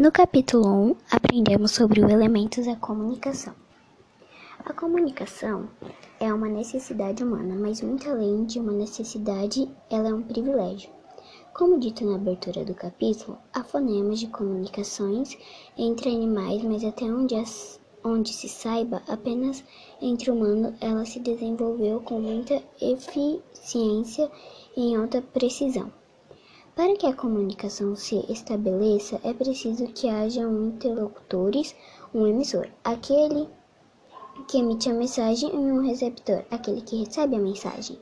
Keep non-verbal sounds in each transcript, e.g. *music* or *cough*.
No capítulo 1, aprendemos sobre os elementos da comunicação. A comunicação é uma necessidade humana, mas muito além de uma necessidade, ela é um privilégio. Como dito na abertura do capítulo, há fonemas de comunicações entre animais, mas até onde, as, onde se saiba, apenas entre humanos ela se desenvolveu com muita eficiência e em alta precisão. Para que a comunicação se estabeleça, é preciso que haja um interlocutores, um emissor, aquele que emite a mensagem, e um receptor, aquele que recebe a mensagem.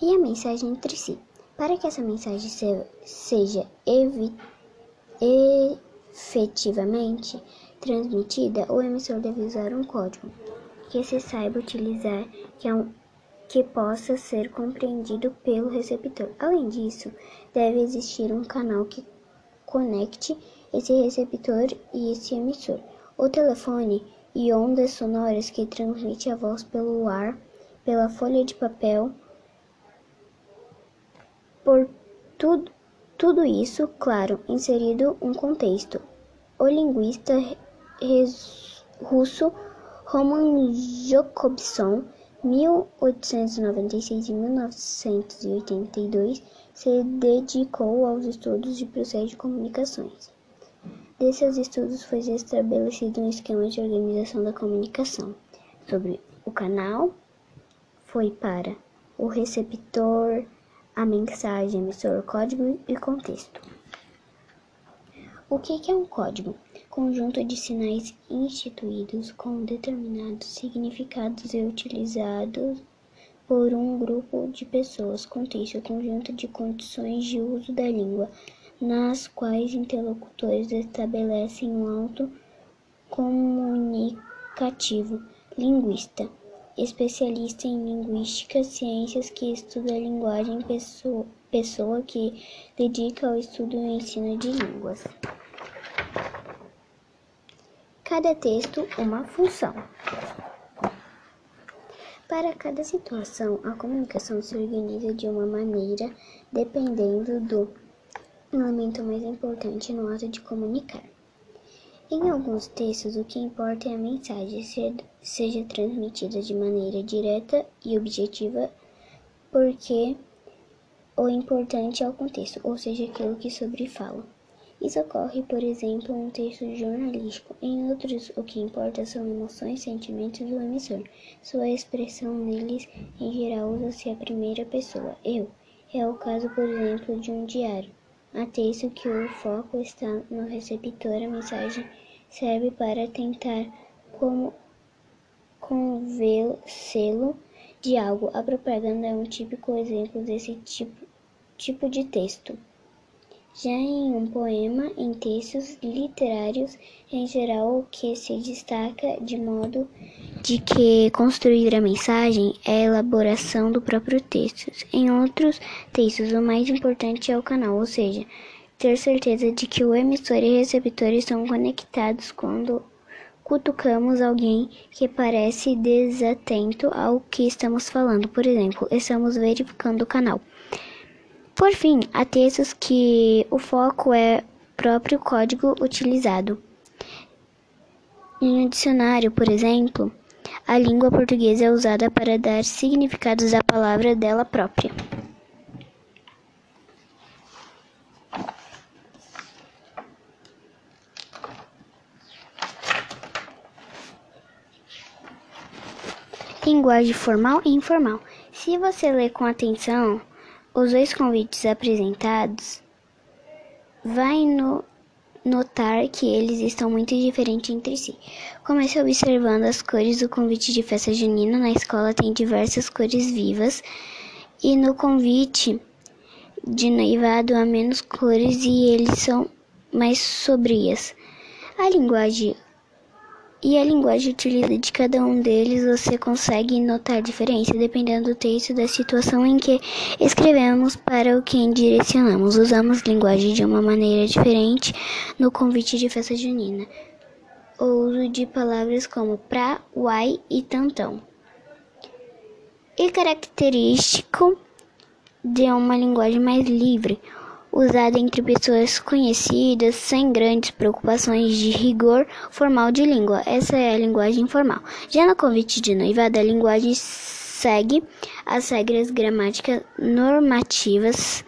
E a mensagem entre si. Para que essa mensagem se, seja efetivamente transmitida, o emissor deve usar um código que se saiba utilizar, que é um que possa ser compreendido pelo receptor. Além disso, deve existir um canal que conecte esse receptor e esse emissor. O telefone e ondas sonoras que transmite a voz pelo ar, pela folha de papel. Por tudo, tudo isso, claro, inserido um contexto. O linguista russo Roman Jacobson 1896 e 1982 se dedicou aos estudos de processos de comunicações. Desses estudos foi estabelecido um esquema de organização da comunicação sobre o canal, foi para o receptor, a mensagem, emissor, código e contexto. O que é um código? Conjunto de sinais instituídos com determinados significados e utilizados por um grupo de pessoas. Contexto: conjunto de condições de uso da língua, nas quais interlocutores estabelecem um auto comunicativo. Linguista especialista em linguística, ciências que estuda a linguagem, pessoa, pessoa que dedica ao estudo e ensino de línguas. Cada texto, uma função. Para cada situação, a comunicação se organiza de uma maneira dependendo do elemento mais importante no ato de comunicar. Em alguns textos, o que importa é a mensagem seja transmitida de maneira direta e objetiva, porque o importante é o contexto, ou seja, aquilo que sobre fala. Isso ocorre, por exemplo, em um texto jornalístico. Em outros, o que importa são emoções e sentimentos do emissor. Sua expressão neles, em geral, usa-se a primeira pessoa, eu. É o caso, por exemplo, de um diário. Há texto que o foco está no receptor, a mensagem serve para tentar como convencê-lo de algo. A propaganda é um típico exemplo desse tipo, tipo de texto. Já em um poema, em textos literários, em geral, o que se destaca de modo de que construir a mensagem é a elaboração do próprio texto. Em outros textos, o mais importante é o canal, ou seja, ter certeza de que o emissor e receptor estão conectados quando cutucamos alguém que parece desatento ao que estamos falando. Por exemplo, estamos verificando o canal. Por fim, há textos que o foco é próprio código utilizado. Em um dicionário, por exemplo, a língua portuguesa é usada para dar significados à palavra dela própria. Linguagem formal e informal. Se você ler com atenção, os dois convites apresentados, vai no notar que eles estão muito diferentes entre si. Comece observando as cores do convite de festa junina. Na escola tem diversas cores vivas e no convite de noivado há menos cores e eles são mais sobrias. A linguagem e a linguagem utilizada de cada um deles, você consegue notar a diferença dependendo do texto da situação em que escrevemos para o quem direcionamos. Usamos linguagem de uma maneira diferente no convite de festa junina. O uso de palavras como pra, uai e tantão. E característico de uma linguagem mais livre, usada entre pessoas conhecidas, sem grandes preocupações de rigor formal de língua. Essa é a linguagem formal. Já no convite de noivado, a linguagem segue as regras gramáticas normativas.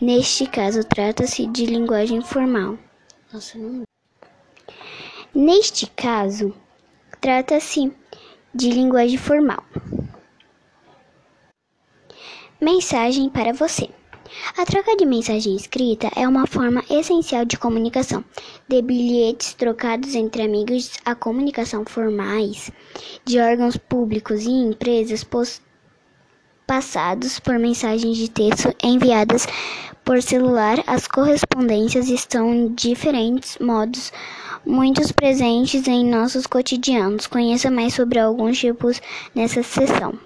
Neste caso, trata-se de linguagem formal. Nossa, não... Neste caso, trata-se de linguagem formal. Mensagem para você. A troca de mensagem escrita é uma forma essencial de comunicação. De bilhetes trocados entre amigos a comunicação formais de órgãos públicos e empresas passados por mensagens de texto enviadas por celular, as correspondências estão em diferentes modos, muitos presentes em nossos cotidianos. Conheça mais sobre alguns tipos nessa seção.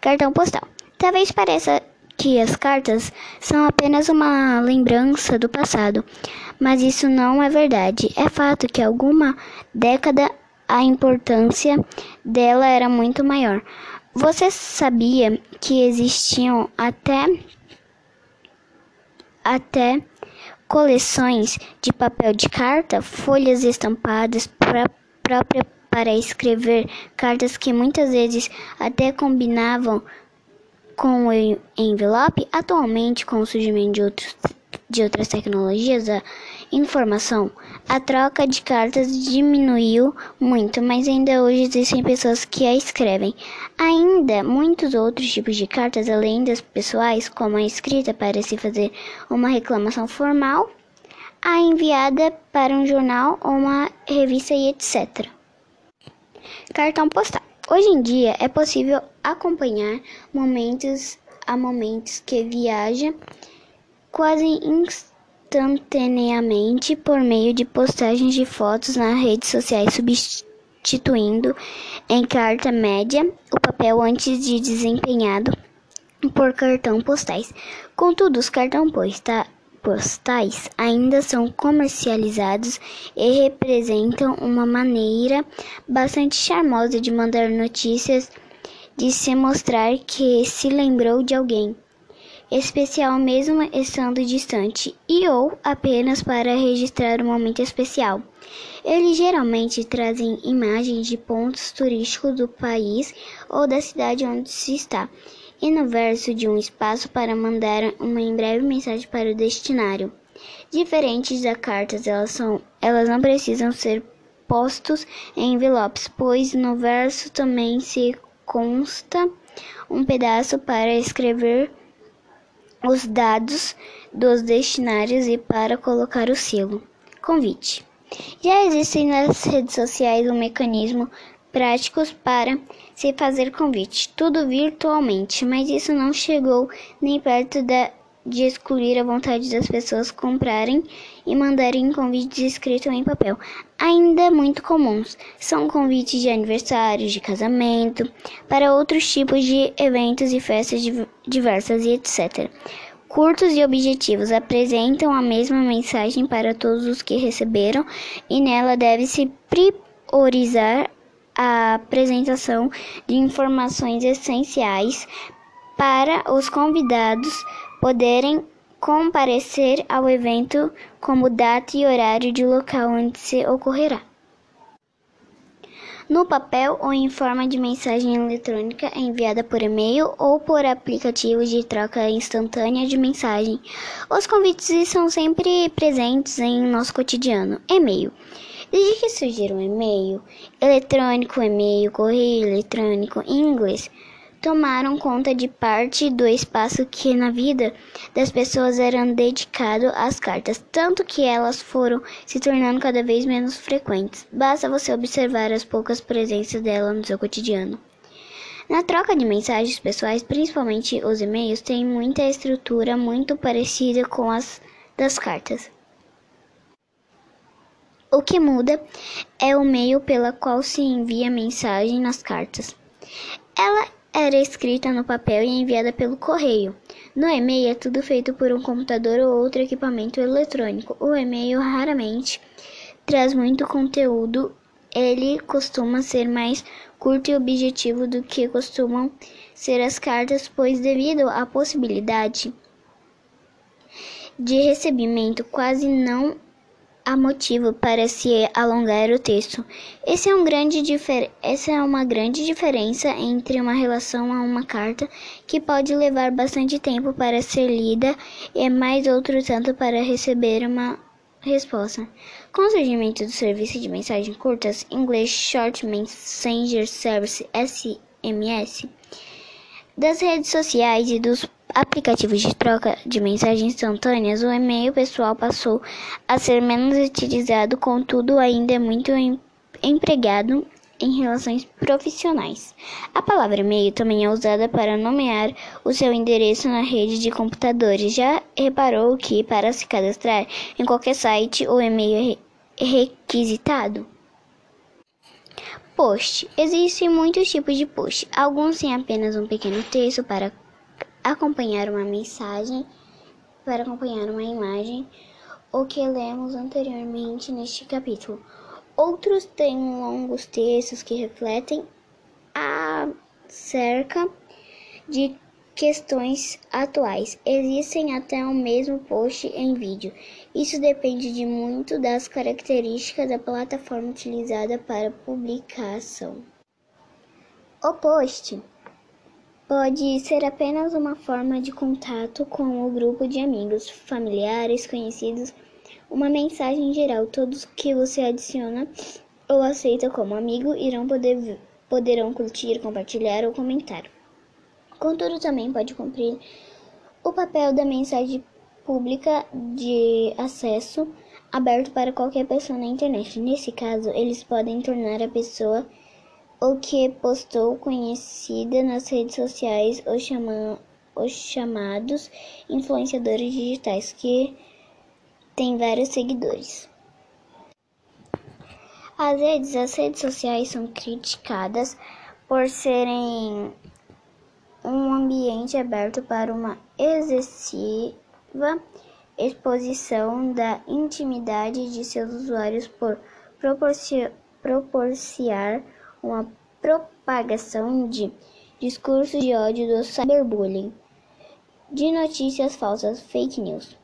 Cartão postal. Talvez pareça que as cartas são apenas uma lembrança do passado, mas isso não é verdade. É fato que alguma década a importância dela era muito maior. Você sabia que existiam até até coleções de papel de carta, folhas estampadas pra, própria para escrever cartas que muitas vezes até combinavam com o envelope, atualmente, com o surgimento de, outros, de outras tecnologias da informação, a troca de cartas diminuiu muito, mas ainda hoje existem pessoas que a escrevem. Ainda muitos outros tipos de cartas, além das pessoais, como a escrita para se fazer uma reclamação formal, a enviada para um jornal ou uma revista e etc. Cartão postal. Hoje em dia é possível acompanhar momentos a momentos que viaja quase instantaneamente por meio de postagens de fotos nas redes sociais, substituindo em carta média o papel antes de desempenhado por cartão postais. Contudo, os cartão postais postais ainda são comercializados e representam uma maneira bastante charmosa de mandar notícias, de se mostrar que se lembrou de alguém especial mesmo estando distante e ou apenas para registrar um momento especial. Eles geralmente trazem imagens de pontos turísticos do país ou da cidade onde se está e no verso de um espaço para mandar uma em breve mensagem para o destinário. Diferentes das cartas, elas, são, elas não precisam ser postos em envelopes, pois no verso também se consta um pedaço para escrever os dados dos destinários e para colocar o selo. Convite. Já existem nas redes sociais um mecanismo práticos para se fazer convite, tudo virtualmente, mas isso não chegou nem perto da, de excluir a vontade das pessoas comprarem e mandarem convites escritos em papel, ainda muito comuns. São convites de aniversário, de casamento, para outros tipos de eventos e festas diversas e etc. Curtos e objetivos apresentam a mesma mensagem para todos os que receberam e nela deve-se priorizar a apresentação de informações essenciais para os convidados poderem comparecer ao evento, como data e horário de local onde se ocorrerá. No papel ou em forma de mensagem eletrônica enviada por e-mail ou por aplicativos de troca instantânea de mensagem. Os convites são sempre presentes em nosso cotidiano. E-mail. Desde que surgiram o e-mail eletrônico, e-mail, correio eletrônico em inglês, tomaram conta de parte do espaço que na vida das pessoas era dedicado às cartas, tanto que elas foram se tornando cada vez menos frequentes. Basta você observar as poucas presenças dela no seu cotidiano. Na troca de mensagens pessoais, principalmente os e-mails, tem muita estrutura muito parecida com as das cartas. O que muda é o meio pela qual se envia mensagem nas cartas. Ela era escrita no papel e enviada pelo correio. No e-mail é tudo feito por um computador ou outro equipamento eletrônico. O e-mail raramente traz muito conteúdo. Ele costuma ser mais curto e objetivo do que costumam ser as cartas, pois devido à possibilidade de recebimento quase não há motivo para se alongar o texto. Esse é um grande Essa é uma grande diferença entre uma relação a uma carta, que pode levar bastante tempo para ser lida, e mais outro tanto para receber uma resposta. Com o surgimento do serviço de mensagens curtas, inglês Short Messenger Service SMS, das redes sociais e dos aplicativos de troca de mensagens instantâneas, o e-mail pessoal passou a ser menos utilizado, contudo, ainda é muito empregado em relações profissionais. A palavra e-mail também é usada para nomear o seu endereço na rede de computadores. Já reparou que, para se cadastrar em qualquer site, o e-mail é requisitado? Post. Existem muitos tipos de post. Alguns têm apenas um pequeno texto para acompanhar uma mensagem, para acompanhar uma imagem, o que lemos anteriormente neste capítulo. Outros têm longos textos que refletem acerca de questões atuais. Existem até o mesmo post em vídeo. Isso depende de muito das características da plataforma utilizada para publicação. O post Pode ser apenas uma forma de contato com o grupo de amigos, familiares, conhecidos, uma mensagem geral. Todos que você adiciona ou aceita como amigo irão poder, poderão curtir, compartilhar ou comentar. Contudo, também pode cumprir o papel da mensagem pública de acesso aberto para qualquer pessoa na internet. Nesse caso, eles podem tornar a pessoa o que postou conhecida nas redes sociais os, chama, os chamados influenciadores digitais, que têm vários seguidores. Às vezes, as redes sociais são criticadas por serem um ambiente aberto para uma excessiva exposição da intimidade de seus usuários por proporcionar uma propagação de discursos de ódio do cyberbullying, de notícias falsas, fake news,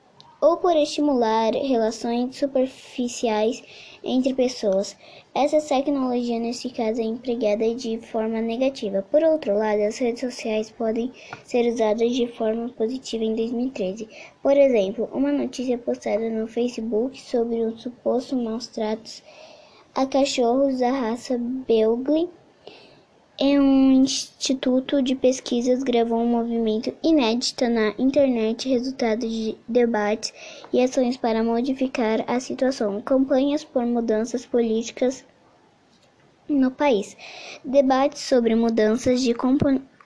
ou por estimular relações superficiais entre pessoas. Essa tecnologia, nesse caso, é empregada de forma negativa. Por outro lado, as redes sociais podem ser usadas de forma positiva em 2013. Por exemplo, uma notícia postada no Facebook sobre os supostos maus tratos a cachorros da raça Beagle em um instituto de pesquisas gravou um movimento inédito na internet, resultado de debates e ações para modificar a situação, campanhas por mudanças políticas no país, debates sobre mudanças de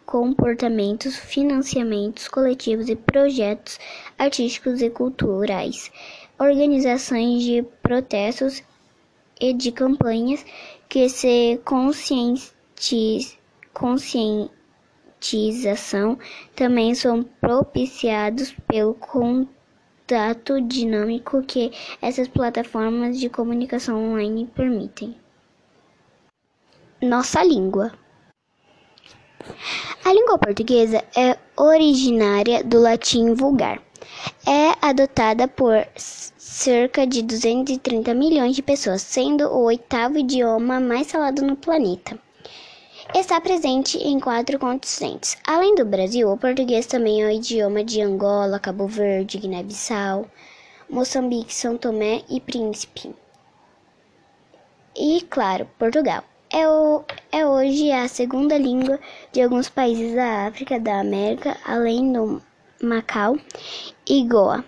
comportamentos, financiamentos coletivos e projetos artísticos e culturais, organizações de protestos e de campanhas que se conscientização também são propiciados pelo contato dinâmico que essas plataformas de comunicação online permitem. Nossa língua. A língua portuguesa é originária do latim vulgar. É adotada por cerca de 230 milhões de pessoas, sendo o oitavo idioma mais falado no planeta. Está presente em quatro continentes. Além do Brasil, o português também é o idioma de Angola, Cabo Verde, Guiné-Bissau, Moçambique, São Tomé e Príncipe. E, claro, Portugal. É, o, é hoje a segunda língua de alguns países da África, da América, além do Macau e Goa.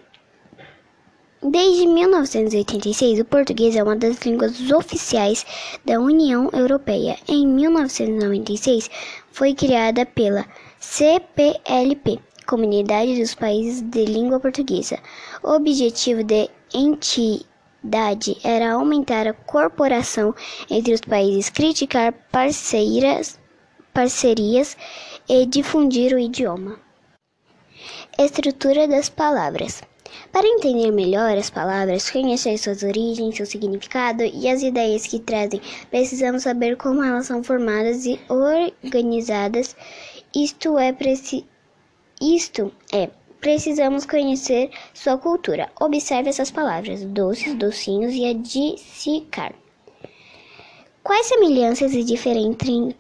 Desde 1986, o português é uma das línguas oficiais da União Europeia. Em 1996, foi criada pela CPLP, Comunidade dos Países de Língua Portuguesa. O objetivo da entidade era aumentar a corporação entre os países, criticar parceiras, parcerias e difundir o idioma. Estrutura das palavras. Para entender melhor as palavras, conhecer suas origens, seu significado e as ideias que trazem, precisamos saber como elas são formadas e organizadas. Isto é, isto é precisamos conhecer sua cultura. Observe essas palavras: doces, docinhos e adicicar. Quais semelhanças e diferenças entre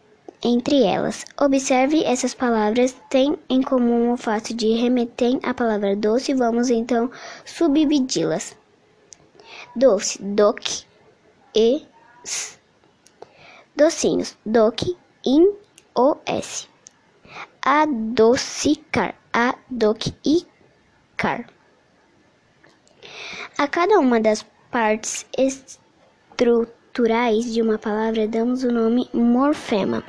elas? Observe essas palavras têm em comum o fato de remeter à palavra doce. Vamos então subdividi-las. Doce, doc e s. Docinhos, doc, in, o, s. Adocicar, adocicar. A cada uma das partes estruturais estruturais de uma palavra damos o nome morfema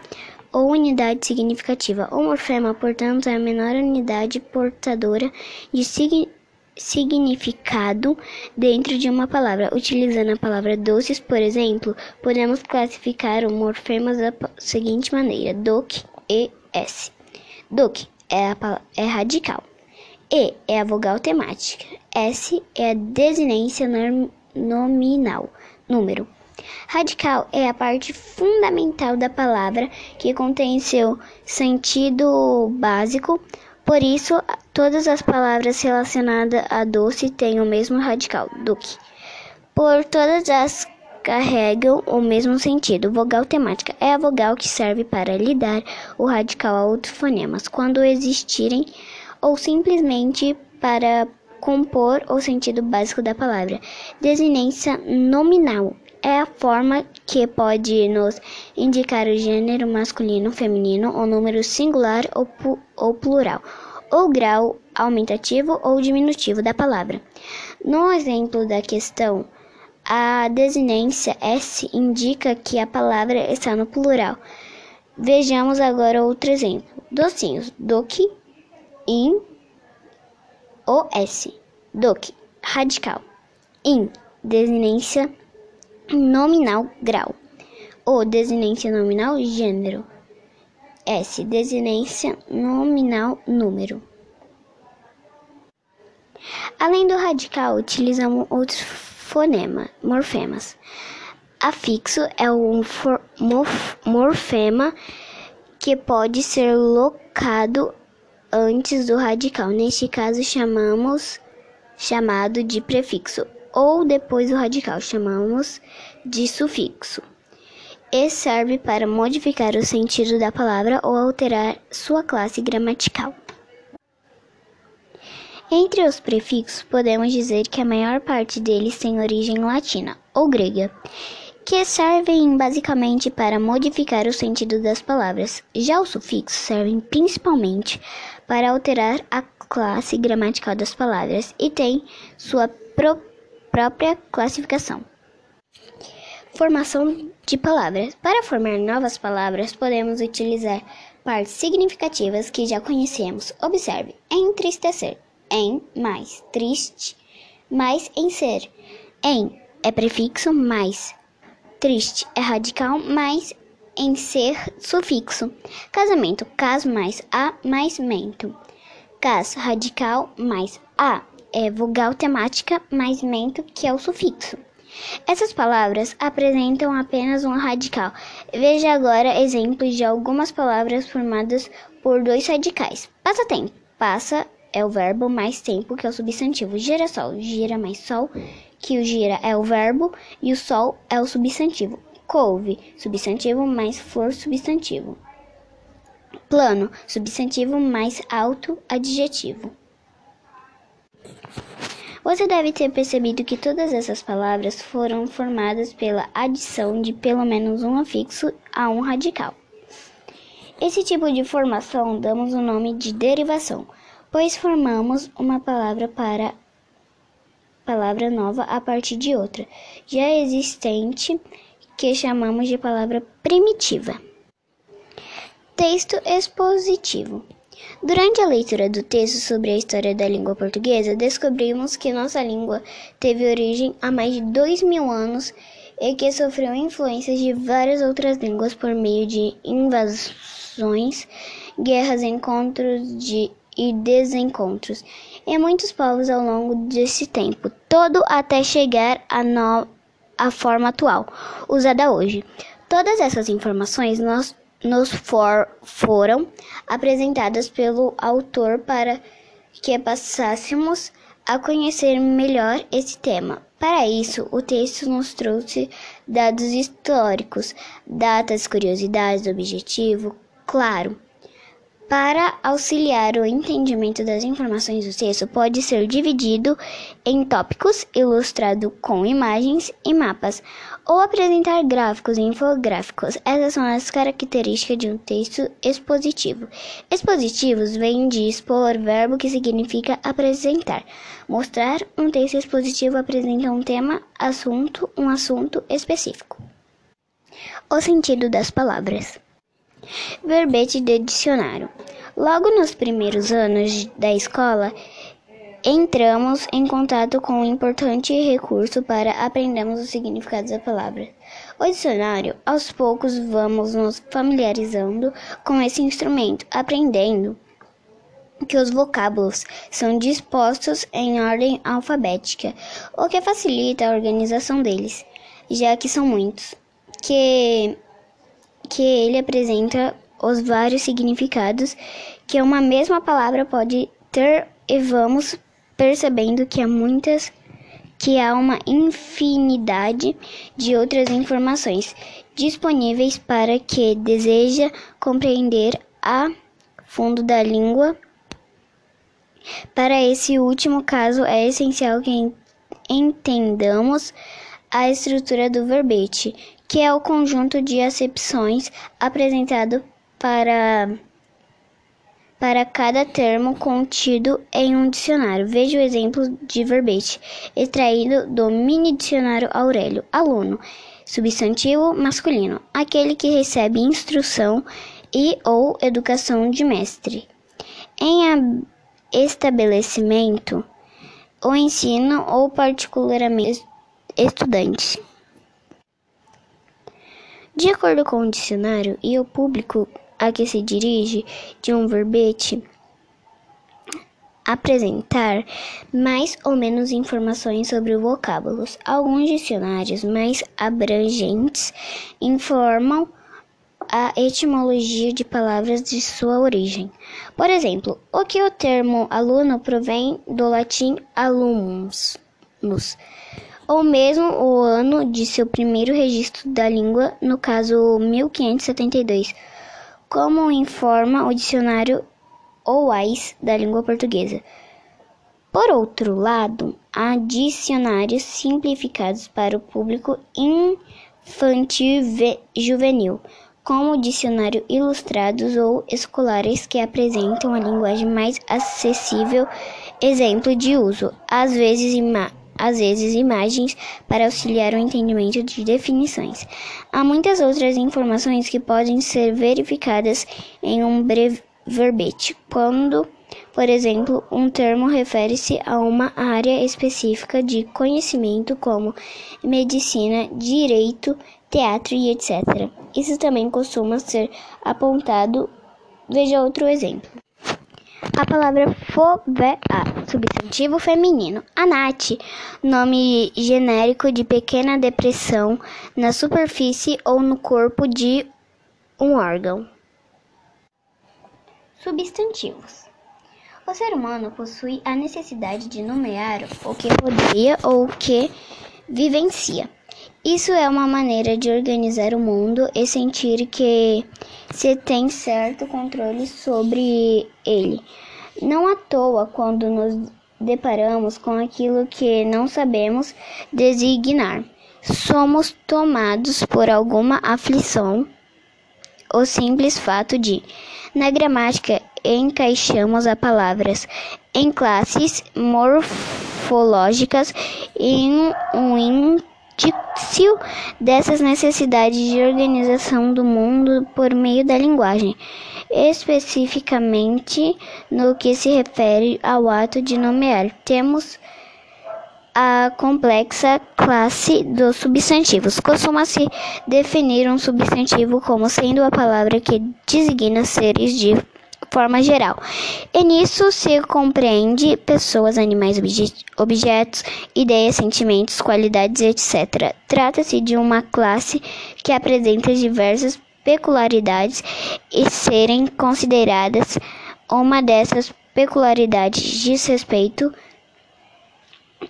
ou unidade significativa. O morfema, portanto, é a menor unidade portadora de sig significado dentro de uma palavra. Utilizando a palavra doces, por exemplo, podemos classificar os morfemas da seguinte maneira: doc e s. Doc é, a, é radical. E é a vogal temática. S é a desinência nominal, número. Radical é a parte fundamental da palavra que contém seu sentido básico. Por isso, todas as palavras relacionadas a doce têm o mesmo radical, duque. Por todas as carregam o mesmo sentido. Vogal temática é a vogal que serve para lhe dar o radical a outros fonemas, quando existirem, ou simplesmente para compor o sentido básico da palavra. Desinência nominal é a forma que pode nos indicar o gênero masculino, feminino, o número singular ou, ou plural, ou grau aumentativo ou diminutivo da palavra. No exemplo da questão, a desinência S indica que a palavra está no plural. Vejamos agora outro exemplo. Docinhos, doc, in, os, doc, radical, in, desinência nominal grau. O desinência nominal gênero. S desinência nominal número. Além do radical, utilizamos outros fonemas, morfemas. Afixo é um for, morf, morfema que pode ser locado antes do radical. Neste caso, chamamos chamado de prefixo ou depois do radical, chamamos de sufixo. E serve para modificar o sentido da palavra ou alterar sua classe gramatical. Entre os prefixos, podemos dizer que a maior parte deles tem origem latina ou grega, que servem basicamente para modificar o sentido das palavras. Já os sufixos servem principalmente para alterar a classe gramatical das palavras e têm sua própria própria classificação. Formação de palavras. Para formar novas palavras, podemos utilizar partes significativas que já conhecemos. Observe: entristecer, em mais, triste, mais em ser. Em é prefixo mais, triste é radical mais em ser sufixo. Casamento, cas mais a mais mento. Cas radical mais a é vogal temática mais mento, que é o sufixo. Essas palavras apresentam apenas um radical. Veja agora exemplos de algumas palavras formadas por dois radicais. Passatempo. Passa é o verbo mais tempo, que é o substantivo. Girassol. Gira mais sol, que o gira é o verbo e o sol é o substantivo. Couve. Substantivo mais for substantivo. Plano. Substantivo mais alto adjetivo. Você deve ter percebido que todas essas palavras foram formadas pela adição de pelo menos um afixo a um radical. Esse tipo de formação damos o nome de derivação, pois formamos uma palavra para palavra nova a partir de outra já existente que chamamos de palavra primitiva. Texto expositivo. Durante a leitura do texto sobre a história da língua portuguesa, descobrimos que nossa língua teve origem há mais de dois mil anos e que sofreu influências de várias outras línguas por meio de invasões, guerras, encontros de, e desencontros em muitos povos ao longo desse tempo, todo até chegar à, forma atual, usada hoje. Todas essas informações nós nos for, foram apresentadas pelo autor para que passássemos a conhecer melhor esse tema. Para isso, o texto nos trouxe dados históricos, datas, curiosidades, objetivo, claro. Para auxiliar o entendimento das informações do texto, pode ser dividido em tópicos, ilustrado com imagens e mapas, ou apresentar gráficos e infográficos. Essas são as características de um texto expositivo. Expositivos vem de expor, verbo que significa apresentar. Mostrar um texto expositivo apresenta um tema, assunto, um assunto específico. O sentido das palavras. Verbete de dicionário. Logo nos primeiros anos da escola, entramos em contato com um importante recurso para aprendermos os significados da palavra. O dicionário, aos poucos, vamos nos familiarizando com esse instrumento, aprendendo que os vocábulos são dispostos em ordem alfabética, o que facilita a organização deles, já que são muitos. Que que ele apresenta os vários significados que uma mesma palavra pode ter e vamos percebendo que há muitas que há uma infinidade de outras informações disponíveis para que deseja compreender a fundo da língua. Para esse último caso, é essencial que entendamos a estrutura do verbete, que é o conjunto de acepções apresentado para para cada termo contido em um dicionário. Veja o exemplo de verbete extraído do mini dicionário Aurélio. Aluno, substantivo masculino, aquele que recebe instrução e ou educação de mestre. Em estabelecimento, o ensino ou particularmente estudante. De acordo com o dicionário e o público a que se dirige de um verbete, apresentar mais ou menos informações sobre vocábulos. Alguns dicionários mais abrangentes informam a etimologia de palavras de sua origem. Por exemplo, o que o termo aluno provém do latim alumnus ou mesmo o ano de seu primeiro registro da língua, no caso 1572, como informa o dicionário OAIS da língua portuguesa. Por outro lado, há dicionários simplificados para o público infantil juvenil, como dicionário ilustrados ou escolares que apresentam a linguagem mais acessível, exemplo de uso, às vezes às vezes imagens para auxiliar o entendimento de definições. Há muitas outras informações que podem ser verificadas em um breve verbete, quando, por exemplo, um termo refere-se a uma área específica de conhecimento como medicina, direito, teatro e etc. Isso também costuma ser apontado. Veja outro exemplo. A palavra fobia, substantivo feminino. Anate, nome genérico de pequena depressão na superfície ou no corpo de um órgão. Substantivos. O ser humano possui a necessidade de nomear o que rodeia ou o que vivencia. Isso é uma maneira de organizar o mundo e sentir que se tem certo controle sobre ele. Não à toa, quando nos deparamos com aquilo que não sabemos designar, somos tomados por alguma aflição. O simples fato de, na gramática, encaixamos as palavras em classes morfológicas em um indício dessas necessidades de organização do mundo por meio da linguagem, especificamente no que se refere ao ato de nomear. Temos a complexa classe dos substantivos. Costuma-se definir um substantivo como sendo a palavra que designa seres de forma geral. E nisso se compreende pessoas, animais, obje objetos, ideias, sentimentos, qualidades, etc. Trata-se de uma classe que apresenta diversas peculiaridades e serem consideradas uma dessas peculiaridades diz respeito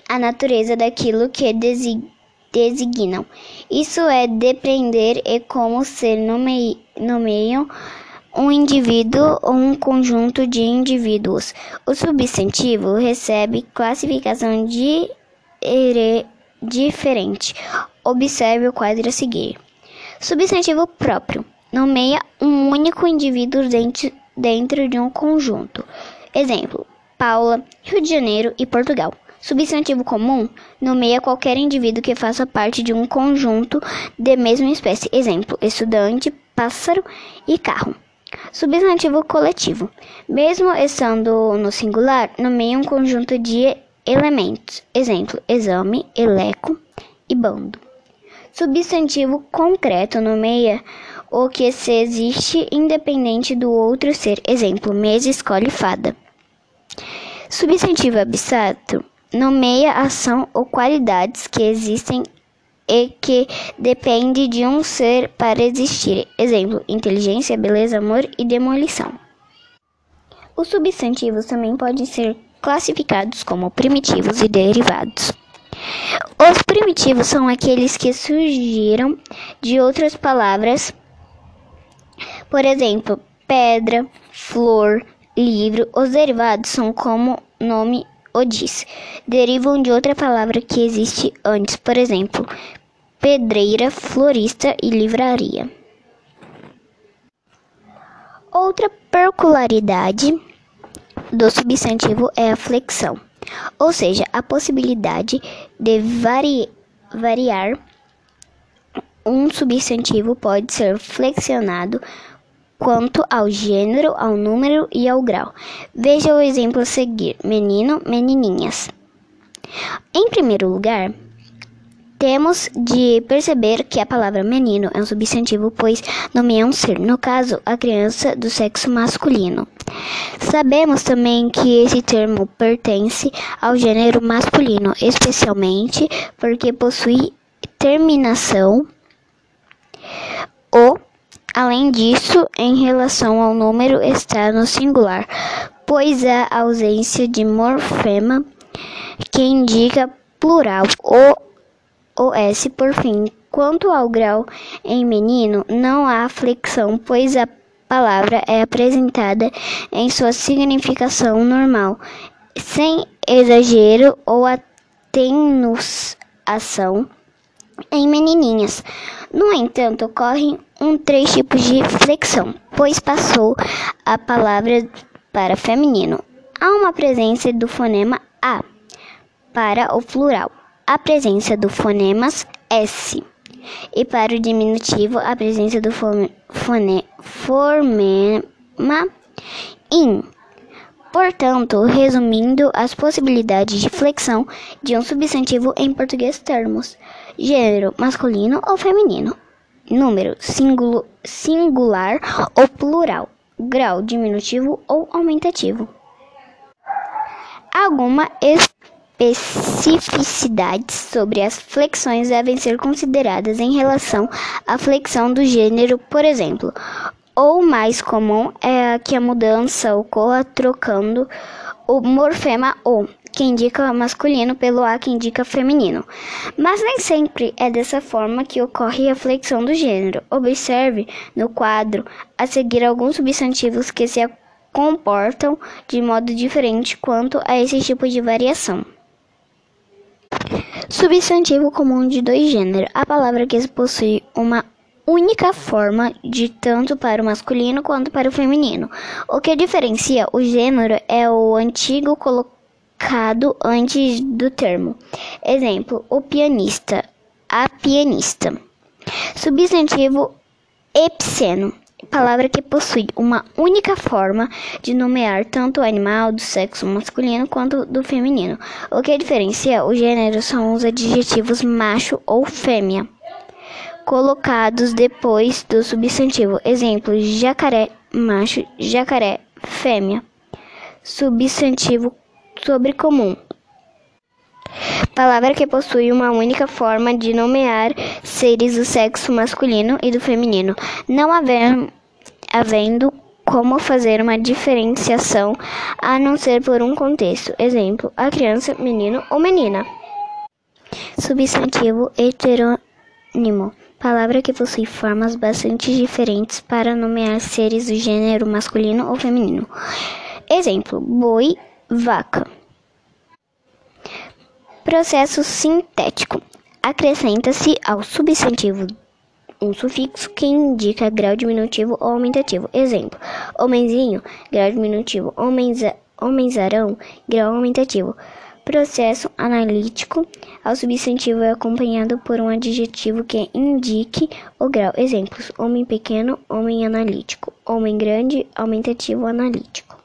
à natureza daquilo que designam. Isso é depender e como se nomeiam um indivíduo ou um conjunto de indivíduos. O substantivo recebe classificação de diferente. Observe o quadro a seguir. Substantivo próprio nomeia um único indivíduo dentro, dentro de um conjunto. Exemplo: Paula, Rio de Janeiro e Portugal. Substantivo comum nomeia qualquer indivíduo que faça parte de um conjunto de mesma espécie. Exemplo: estudante, pássaro e carro. Substantivo coletivo. Mesmo estando no singular, nomeia um conjunto de elementos. Exemplo: exame, eleco e bando. Substantivo concreto nomeia o que se existe independente do outro ser. Exemplo: mesa, escolhe, fada. Substantivo abstrato nomeia ação ou qualidades que existem e que depende de um ser para existir. Exemplo: inteligência, beleza, amor e demolição. Os substantivos também podem ser classificados como primitivos e derivados. Os primitivos são aqueles que surgiram de outras palavras, por exemplo, pedra, flor, livro. Os derivados são como nome o diz, derivam de outra palavra que existe antes, por exemplo, pedreira, florista e livraria. Outra peculiaridade do substantivo é a flexão, ou seja, a possibilidade de vari variar um substantivo pode ser flexionado quanto ao gênero, ao número e ao grau. Veja o exemplo a seguir: menino, menininhas. Em primeiro lugar, temos de perceber que a palavra menino é um substantivo, pois nomeia um ser, no caso, a criança do sexo masculino. Sabemos também que esse termo pertence ao gênero masculino, especialmente porque possui terminação o. Além disso, em relação ao número, está no singular, pois há ausência de morfema que indica plural. O o S por fim. Quanto ao grau em menino, não há flexão, pois a palavra é apresentada em sua significação normal, sem exagero ou atenuação em menininhas. No entanto, ocorrem um três tipos de flexão, pois passou a palavra para feminino. Há uma presença do fonema A para o plural a presença do fonemas S. E para o diminutivo, a presença do fone, fone, IN. Portanto, resumindo as possibilidades de flexão de um substantivo em português termos: gênero masculino ou feminino, número singulo, singular ou plural, grau diminutivo ou aumentativo. Alguma especificidades sobre as flexões devem ser consideradas em relação à flexão do gênero, por exemplo. O mais comum é que a mudança ocorra trocando o morfema O, que indica masculino, pelo A, que indica feminino. Mas nem sempre é dessa forma que ocorre a flexão do gênero. Observe no quadro a seguir alguns substantivos que se comportam de modo diferente quanto a esse tipo de variação. Substantivo comum de dois gêneros. A palavra que possui uma única forma de tanto para o masculino quanto para o feminino. O que diferencia o gênero é o antigo colocado antes do termo. Exemplo: o pianista, a pianista. Substantivo epiceno palavra que possui uma única forma de nomear tanto o animal do sexo masculino quanto do feminino. O que diferencia o gênero são os adjetivos macho ou fêmea, colocados depois do substantivo. Exemplo: jacaré, macho, jacaré, fêmea. Substantivo sobrecomum. Palavra que possui uma única forma de nomear seres do sexo masculino e do feminino, não haver, havendo como fazer uma diferenciação a não ser por um contexto. Exemplo: a criança, menino ou menina. Substantivo heterônimo. Palavra que possui formas bastante diferentes para nomear seres do gênero masculino ou feminino. Exemplo: boi, vaca. Processo sintético. Acrescenta-se ao substantivo um sufixo que indica grau diminutivo ou aumentativo. Exemplo: homenzinho, grau diminutivo, homenza, homenzarão, grau aumentativo. Processo analítico ao substantivo é acompanhado por um adjetivo que indique o grau. Exemplos: homem pequeno, homem analítico, homem grande, aumentativo analítico.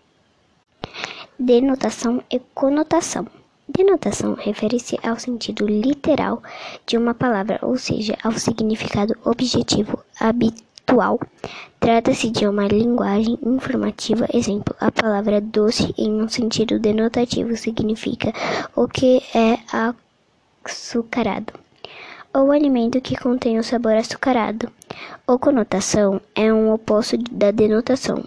Denotação e conotação. Denotação refere-se ao sentido literal de uma palavra, ou seja, ao significado objetivo habitual. Trata-se de uma linguagem informativa. Exemplo: a palavra doce, em um sentido denotativo, significa o que é açucarado, ou alimento que contém o sabor açucarado. O conotação é um oposto da denotação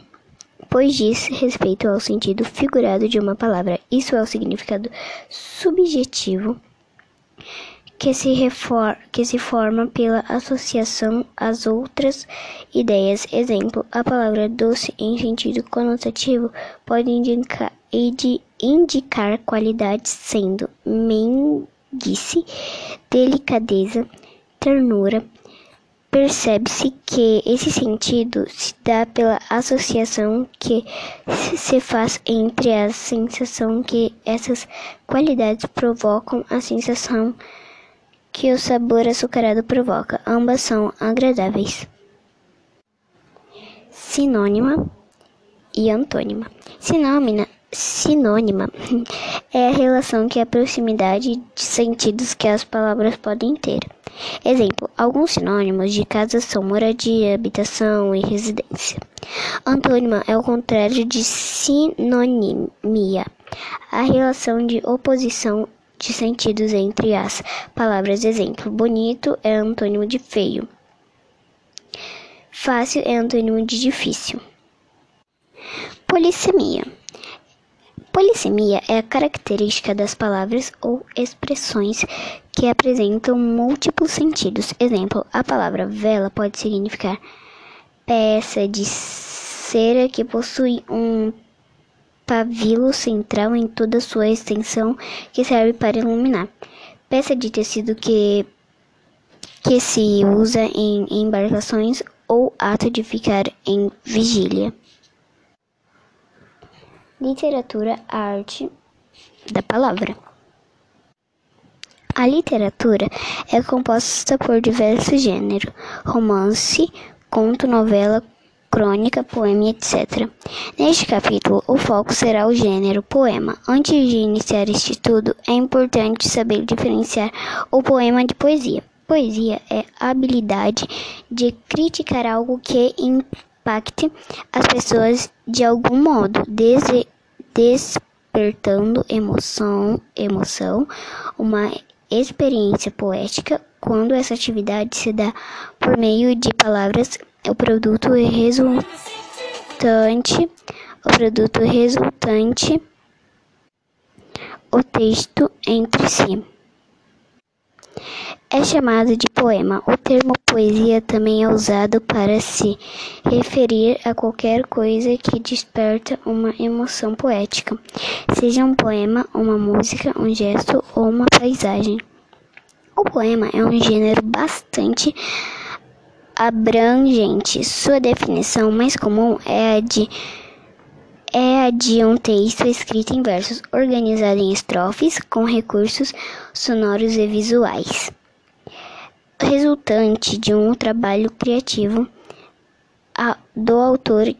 pois diz respeito ao sentido figurado de uma palavra. Isso é o significado subjetivo que se, refor que se forma pela associação às outras ideias. Exemplo, a palavra doce em sentido conotativo pode indicar, indicar qualidades sendo mendice, delicadeza, ternura, Percebe-se que esse sentido se dá pela associação que se faz entre a sensação que essas qualidades provocam a sensação que o sabor açucarado provoca. Ambas são agradáveis. Sinônima e antônima. Sinônima, sinônima *laughs* é a relação que a proximidade de sentidos que as palavras podem ter. Exemplo: alguns sinônimos de casa são moradia, habitação e residência. Antônima é o contrário de sinonimia, a relação de oposição de sentidos entre as palavras. Exemplo: bonito é antônimo de feio. Fácil é antônimo de difícil. Polissemia Polissemia é a característica das palavras ou expressões que apresentam múltiplos sentidos. Exemplo: a palavra vela pode significar peça de cera que possui um pavilo central em toda sua extensão que serve para iluminar. Peça de tecido que, que se usa em embarcações ou ato de ficar em vigília. Literatura, arte da palavra. A literatura é composta por diversos gêneros: romance, conto, novela, crônica, poema, etc. Neste capítulo, o foco será o gênero poema. Antes de iniciar este estudo, é importante saber diferenciar o poema de poesia. Poesia é a habilidade de criticar algo que impacte as pessoas de algum modo, despertando emoção, emoção, uma experiência poética. Quando essa atividade se dá por meio de palavras, o produto resultante, o produto resultante, o texto entre si é chamado de poema. O termo poesia também é usado para se referir a qualquer coisa que desperta uma emoção poética, seja um poema, uma música, um gesto ou uma paisagem. O poema é um gênero bastante abrangente. Sua definição mais comum é a de é a de um texto escrito em versos, organizado em estrofes com recursos sonoros e visuais resultante de um trabalho criativo do autor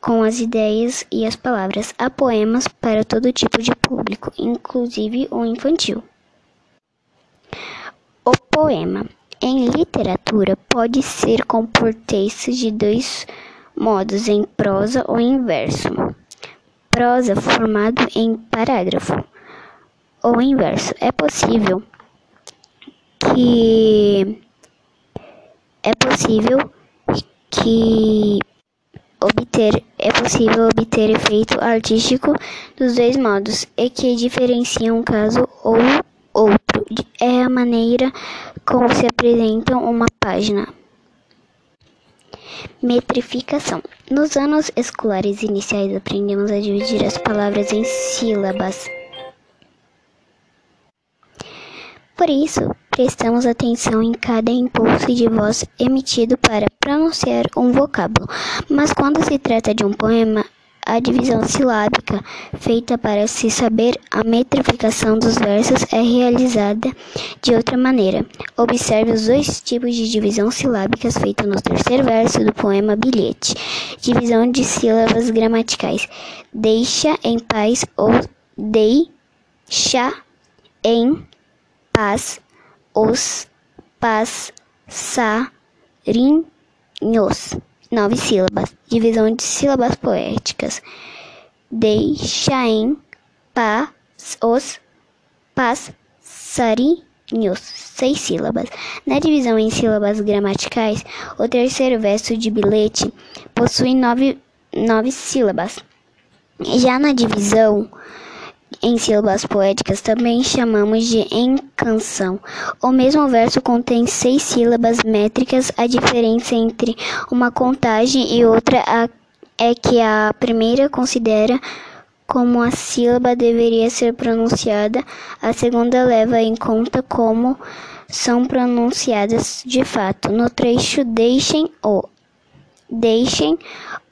com as ideias e as palavras. Há poemas para todo tipo de público, inclusive o infantil. O poema em literatura pode ser composto de dois modos, em prosa ou em verso. Prosa formado em parágrafo ou em verso. É possível que é possível que obter, é possível obter efeito artístico dos dois modos, e que diferenciam um caso ou outro. É a maneira como se apresenta uma página. Metrificação. Nos anos escolares iniciais aprendemos a dividir as palavras em sílabas. Por isso, prestamos atenção em cada impulso de voz emitido para pronunciar um vocábulo. Mas quando se trata de um poema, a divisão silábica feita para se saber a metrificação dos versos é realizada de outra maneira. Observe os dois tipos de divisão silábicas feita no terceiro verso do poema Bilhete. Divisão de sílabas gramaticais. Deixa em paz ou deixa em paz os passarinhos nove sílabas. Divisão de sílabas poéticas. Deixa em paz os passarinhos. Seis sílabas. Na divisão em sílabas gramaticais, o terceiro verso de bilhete possui nove, nove sílabas. Já na divisão em sílabas poéticas também chamamos de encanção. O mesmo verso contém seis sílabas métricas. A diferença entre uma contagem e outra é que a primeira considera como a sílaba deveria ser pronunciada, a segunda leva em conta como são pronunciadas de fato. No trecho deixem o deixem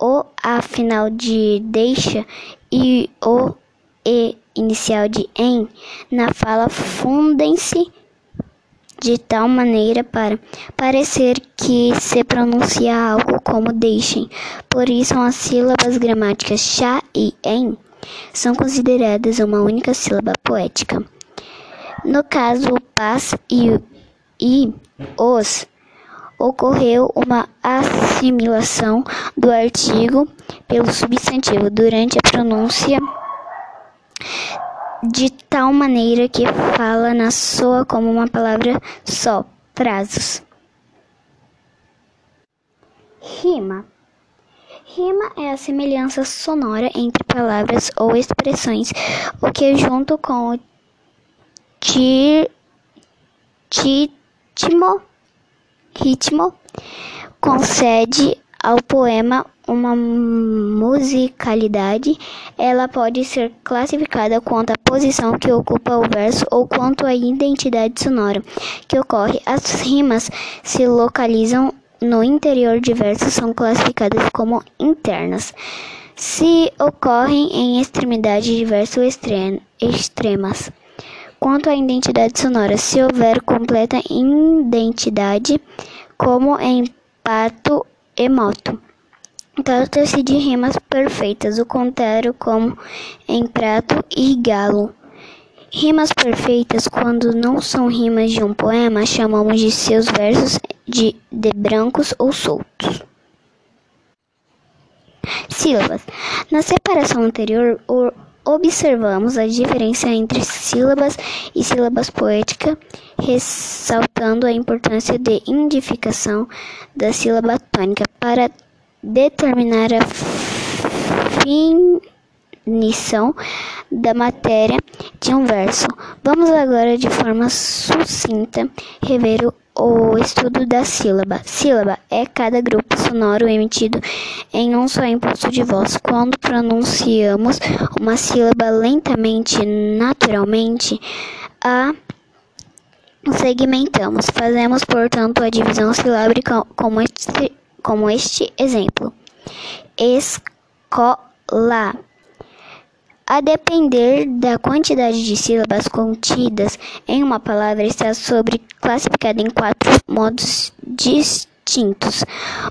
o a final de deixa e o e inicial de em na fala fundem-se de tal maneira para parecer que se pronuncia algo como deixem. Por isso, as sílabas gramáticas chá e em são consideradas uma única sílaba poética. No caso, o paz e, e os ocorreu uma assimilação do artigo pelo substantivo durante a pronúncia de tal maneira que fala na soa como uma palavra só, prazos. Rima. Rima é a semelhança sonora entre palavras ou expressões, o que junto com o ritmo, ritmo concede ao poema uma musicalidade, ela pode ser classificada quanto à posição que ocupa o verso ou quanto à identidade sonora que ocorre. As rimas se localizam no interior de versos são classificadas como internas. Se ocorrem em extremidade de verso extremas. Quanto à identidade sonora, se houver completa identidade, como em pato e moto. Trata-se de rimas perfeitas, o contrário como em prato e galo. Rimas perfeitas, quando não são rimas de um poema, chamamos de seus versos de, de brancos ou soltos. Sílabas. Na separação anterior, observamos a diferença entre sílabas e sílabas poéticas, ressaltando a importância de indicação da sílaba tônica para determinar a definição da matéria de um verso. Vamos agora, de forma sucinta, rever o, estudo da sílaba. Sílaba é cada grupo sonoro emitido em um só impulso de voz. Quando pronunciamos uma sílaba lentamente, naturalmente, a segmentamos. Fazemos, portanto, a divisão silábica como este como este exemplo: escola. A depender da quantidade de sílabas contidas em uma palavra, está sobre classificada em quatro modos distintos: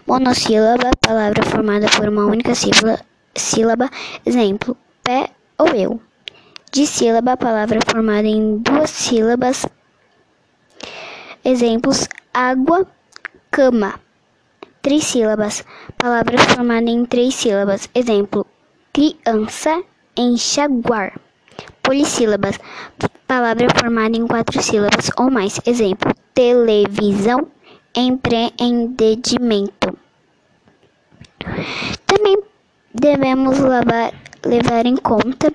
monossílaba, palavra formada por uma única sílaba, sílaba exemplo, pé ou eu. Dissílaba, palavra formada em duas sílabas, exemplos, água, cama trissílabas, palavras formadas em três sílabas. Exemplo: criança, enxaguar. Polissílabas, palavra formada em quatro sílabas ou mais. Exemplo: televisão, empreendimento. Também devemos levar, levar em conta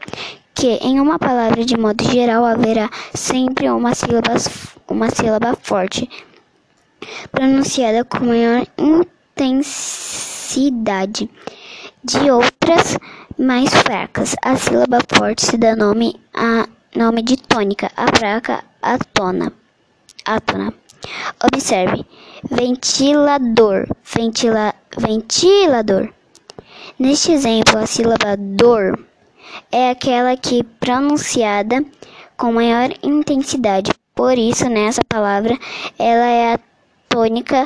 que em uma palavra de modo geral haverá sempre uma sílaba, uma sílaba forte, pronunciada com maior intensidade de outras mais fracas. A sílaba forte se dá nome a nome de tônica, a fraca a tona. Observe: ventilador, ventila, ventilador. Neste exemplo, a sílaba dor é aquela que pronunciada com maior intensidade. Por isso, nessa palavra, ela é a tônica,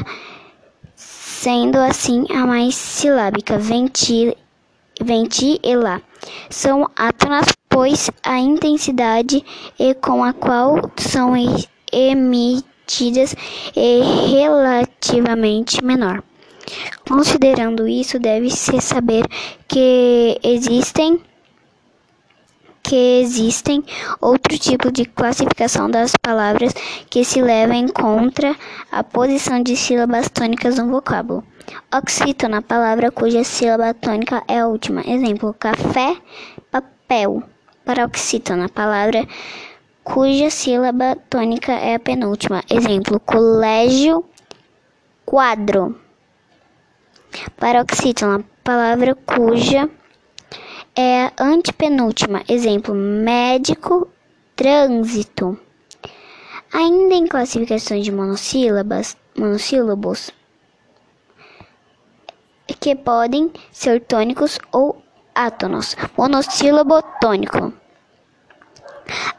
sendo assim a mais silábica. Venti, ventila. São átonas, pois a intensidade e com a qual são emitidas é relativamente menor. Considerando isso, deve-se saber que existem que existem outro tipo de classificação das palavras que se leva em conta a posição de sílabas tônicas no vocábulo. Oxítona, palavra cuja sílaba tônica é a última. Exemplo: café, papel. Paroxítona, palavra cuja sílaba tônica é a penúltima. Exemplo: colégio, quadro. Paroxítona, palavra cuja é a antepenúltima. Exemplo: médico, trânsito. Ainda em classificações de monossílabas, monossílabos, que podem ser tônicos ou átonos. Monossílabo tônico.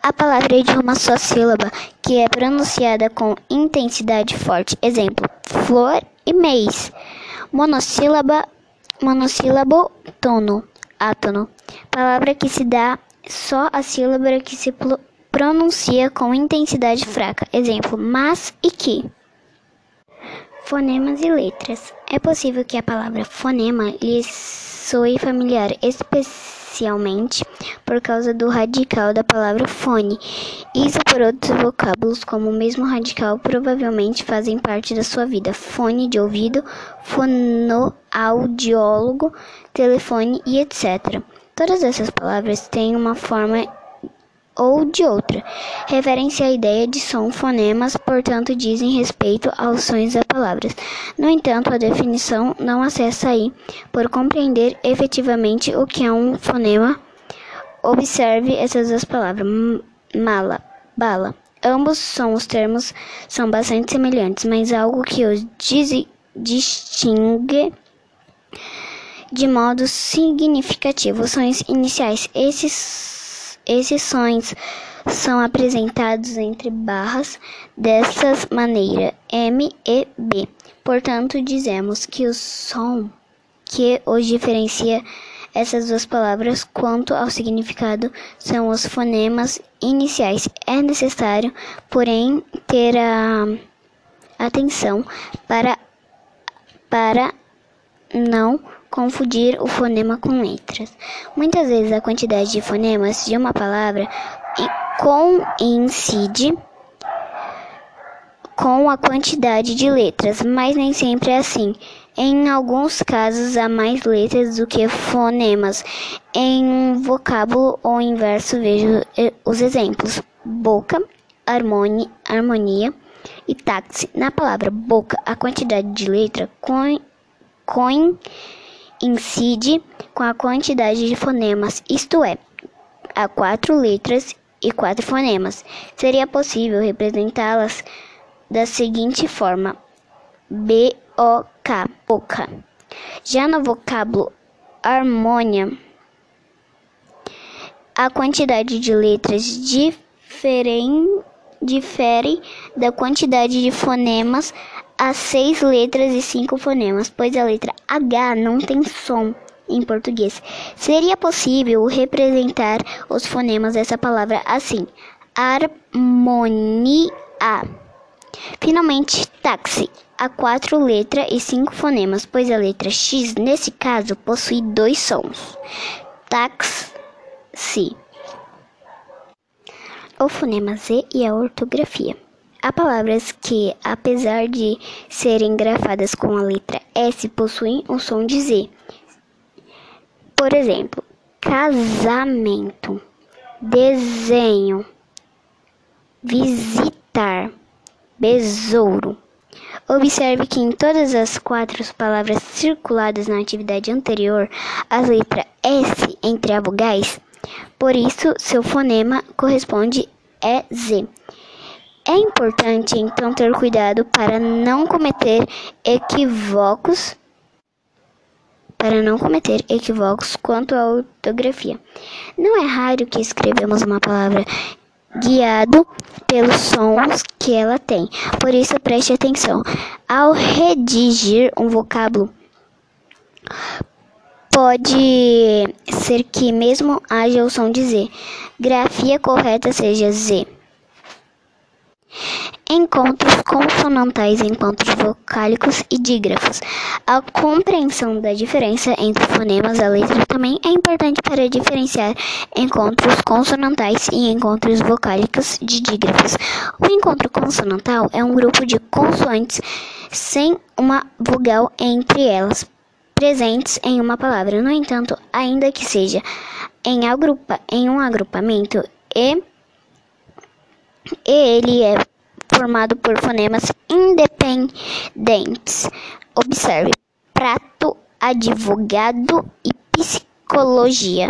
A palavra é de uma só sílaba que é pronunciada com intensidade forte. Exemplo: flor e mês. Monossílaba, monossílabo tono, átono. Palavra que se dá só a sílaba que se pronuncia com intensidade fraca. Exemplo: mas e que. Fonemas e letras. É possível que a palavra fonema lhe soe familiar, especialmente especialmente por causa do radical da palavra fone. Isso por outros vocábulos, como o mesmo radical, provavelmente fazem parte da sua vida. Fone de ouvido, fonoaudiólogo, telefone e etc. Todas essas palavras têm uma forma ou de outra. Referem-se à ideia de som fonemas, portanto, dizem respeito aos sons das palavras. No entanto, a definição não acessa aí por compreender efetivamente o que é um fonema. Observe essas duas palavras: mala, bala. Ambos são os termos são bastante semelhantes, mas algo que os distingue de modo significativo são os iniciais. Esses esses sons são apresentados entre barras dessa maneira, M e B. Portanto, dizemos que o som que os diferencia essas duas palavras quanto ao significado são os fonemas iniciais. É necessário, porém, ter a atenção para, para não confundir o fonema com letras. Muitas vezes a quantidade de fonemas de uma palavra coincide com a quantidade de letras, mas nem sempre é assim. Em alguns casos há mais letras do que fonemas. Em um vocábulo ou inverso, vejo eh, os exemplos: boca, harmonia, harmonia e táxi. Na palavra boca, a quantidade de letra coincide incide com a quantidade de fonemas, isto é, há quatro letras e quatro fonemas. Seria possível representá-las da seguinte forma: B-O-K, boca. Já no vocábulo harmônia, a quantidade de letras difere da quantidade de fonemas há seis letras e cinco fonemas, pois a letra H não tem som em português. Seria possível representar os fonemas dessa palavra assim: harmonia. Finalmente, táxi. Há quatro letras e cinco fonemas, pois a letra X, nesse caso, possui dois sons. Táxi. O fonema Z e a ortografia. Há palavras que, apesar de serem grafadas com a letra S, possuem o som de Z. Por exemplo, casamento, desenho, visitar, besouro. Observe que em todas as quatro palavras circuladas na atividade anterior, a letra S entre as vogais, por isso seu fonema corresponde é Z. É importante então ter cuidado para não cometer equívocos para não cometer equívocos quanto à ortografia. Não é raro que escrevemos uma palavra guiado pelos sons que ela tem. Por isso, preste atenção. Ao redigir um vocábulo, pode ser que mesmo haja o som de Z, grafia correta seja Z. Encontros consonantais, encontros vocálicos e dígrafos. A compreensão da diferença entre fonemas da letra também é importante para diferenciar encontros consonantais e encontros vocálicos de dígrafos. O encontro consonantal é um grupo de consoantes sem uma vogal entre elas, presentes em uma palavra. No entanto, ainda que seja em, agrupa, em um agrupamento e, e ele é formado por fonemas independentes. Observe: prato, advogado e psicologia.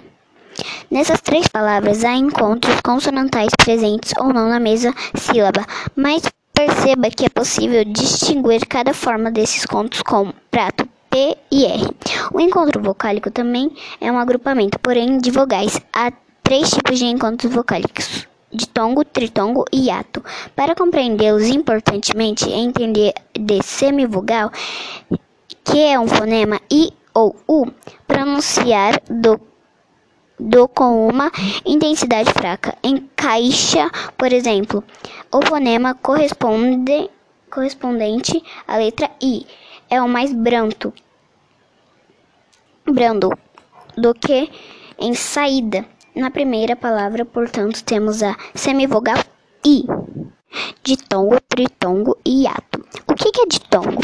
Nessas três palavras há encontros consonantais presentes ou não na mesma sílaba, mas perceba que é possível distinguir cada forma desses contos como prato, P e R. O encontro vocálico também é um agrupamento, porém de vogais. Há três tipos de encontros vocálicos ditongo, tritongo e hiato. Para compreendê-los importantemente, entender de semivogal, que é um fonema I ou U, pronunciar do, do com uma intensidade fraca. Em caixa, por exemplo, o fonema corresponde, correspondente à letra I é o mais brando, brando do que em saída. Na primeira palavra, portanto, temos a semivogal I, ditongo, tritongo e hiato. O que é ditongo?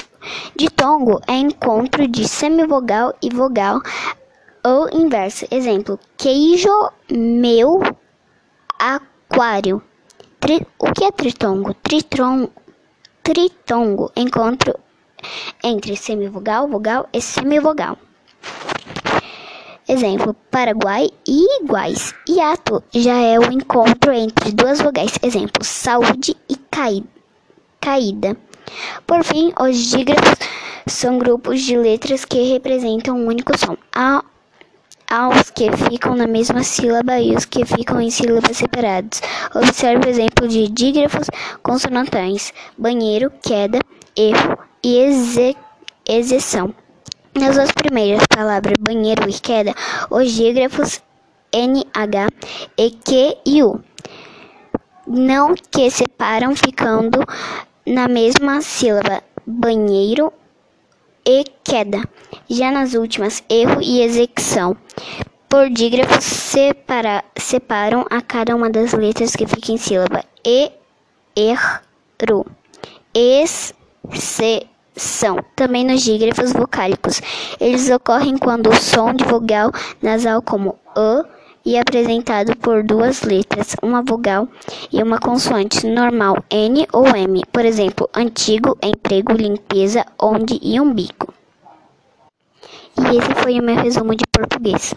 Ditongo é encontro de semivogal e vogal ou inverso. Exemplo: queijo, meu, aquário. Tri, o que é tritongo? Tritron, tritongo, encontro entre semivogal, vogal e semivogal. Exemplo: Paraguai e iguais. Hiato já é o encontro entre duas vogais. Exemplo: saúde e caída. Por fim, os dígrafos são grupos de letras que representam um único som. Há, há os que ficam na mesma sílaba e os que ficam em sílabas separadas. Observe o exemplo de dígrafos consonantais: banheiro, queda, erro e exceção. Nas duas primeiras palavras, banheiro e queda, os dígrafos NH e Q e U não que separam ficando na mesma sílaba, banheiro e queda. Já nas últimas, erro e execução. Por dígrafos separa, separam a cada uma das letras que fica em sílaba. E, erro, es, se, são também nos dígrafos vocálicos. Eles ocorrem quando o som de vogal nasal como a e apresentado por duas letras, uma vogal e uma consoante normal N ou M, por exemplo, antigo, emprego, limpeza, onde e umbigo. E esse foi o meu resumo de português.